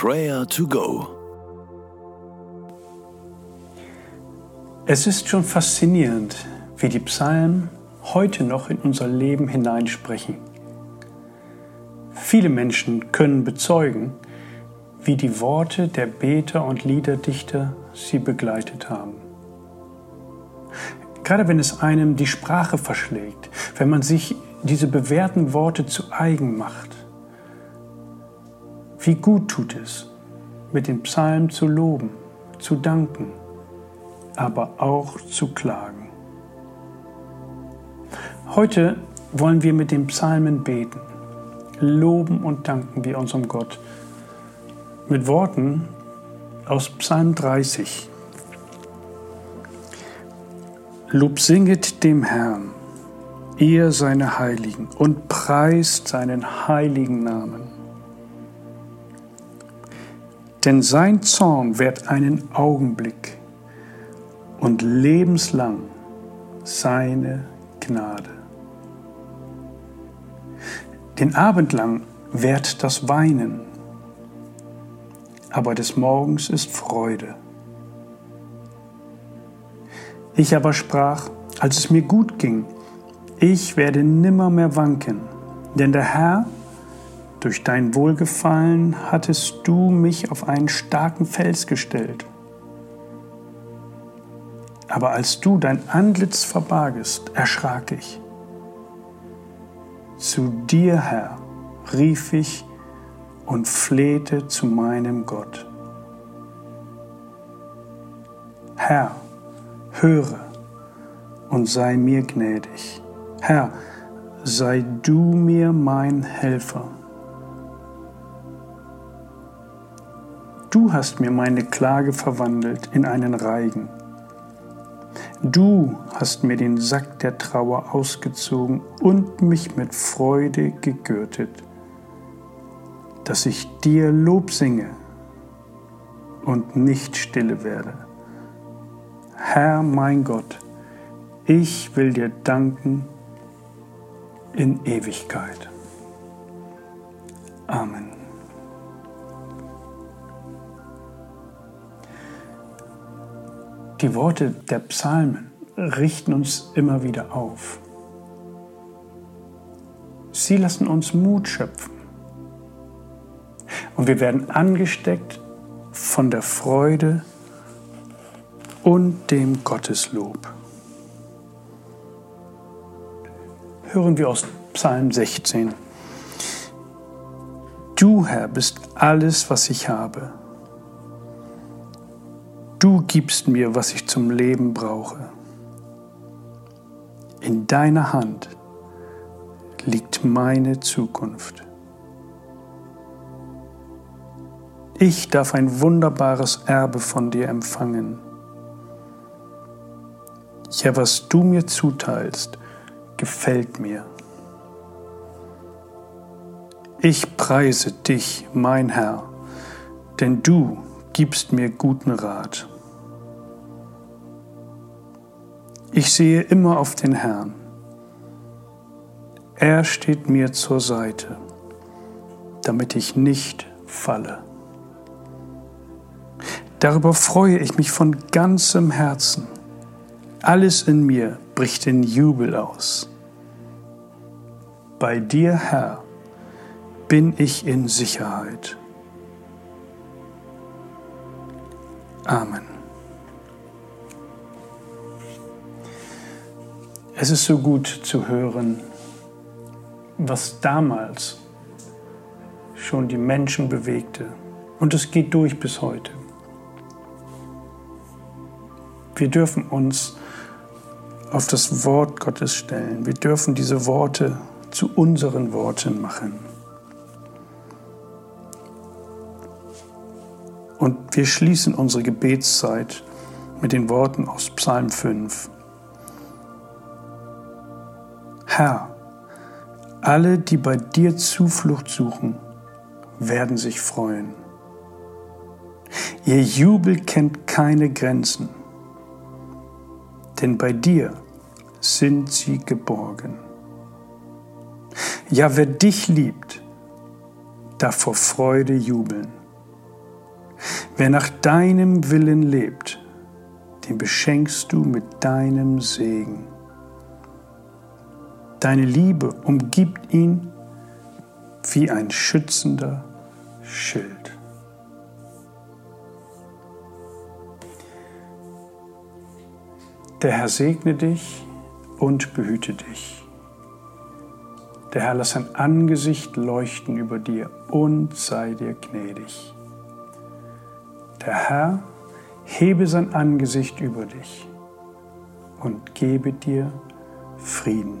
Prayer to Go. Es ist schon faszinierend, wie die Psalmen heute noch in unser Leben hineinsprechen. Viele Menschen können bezeugen, wie die Worte der Beter und Liederdichter sie begleitet haben. Gerade wenn es einem die Sprache verschlägt, wenn man sich diese bewährten Worte zu eigen macht, wie gut tut es, mit den Psalmen zu loben, zu danken, aber auch zu klagen. Heute wollen wir mit den Psalmen beten, loben und danken wir unserem Gott mit Worten aus Psalm 30. Lob singet dem Herrn, ihr seine Heiligen, und preist seinen heiligen Namen denn sein Zorn währt einen Augenblick und lebenslang seine Gnade. Den Abend lang währt das Weinen, aber des Morgens ist Freude. Ich aber sprach, als es mir gut ging, ich werde nimmer mehr wanken, denn der Herr durch dein Wohlgefallen hattest du mich auf einen starken Fels gestellt. Aber als du dein Antlitz verbargest, erschrak ich. Zu dir, Herr, rief ich und flehte zu meinem Gott. Herr, höre und sei mir gnädig. Herr, sei du mir mein Helfer. Du hast mir meine Klage verwandelt in einen Reigen. Du hast mir den Sack der Trauer ausgezogen und mich mit Freude gegürtet, dass ich dir Lob singe und nicht stille werde. Herr mein Gott, ich will dir danken in Ewigkeit. Amen. Die Worte der Psalmen richten uns immer wieder auf. Sie lassen uns Mut schöpfen. Und wir werden angesteckt von der Freude und dem Gotteslob. Hören wir aus Psalm 16. Du, Herr, bist alles, was ich habe. Gibst mir, was ich zum Leben brauche. In deiner Hand liegt meine Zukunft. Ich darf ein wunderbares Erbe von dir empfangen. Ja, was du mir zuteilst, gefällt mir. Ich preise dich, mein Herr, denn du gibst mir guten Rat. Ich sehe immer auf den Herrn. Er steht mir zur Seite, damit ich nicht falle. Darüber freue ich mich von ganzem Herzen. Alles in mir bricht in Jubel aus. Bei dir, Herr, bin ich in Sicherheit. Amen. Es ist so gut zu hören, was damals schon die Menschen bewegte. Und es geht durch bis heute. Wir dürfen uns auf das Wort Gottes stellen. Wir dürfen diese Worte zu unseren Worten machen. Und wir schließen unsere Gebetszeit mit den Worten aus Psalm 5. Herr, alle, die bei dir Zuflucht suchen, werden sich freuen. Ihr Jubel kennt keine Grenzen, denn bei dir sind sie geborgen. Ja, wer dich liebt, darf vor Freude jubeln Wer nach deinem Willen lebt, den beschenkst du mit deinem Segen. Deine Liebe umgibt ihn wie ein schützender Schild. Der Herr segne dich und behüte dich. Der Herr lass sein Angesicht leuchten über dir und sei dir gnädig. Der Herr hebe sein Angesicht über dich und gebe dir Frieden.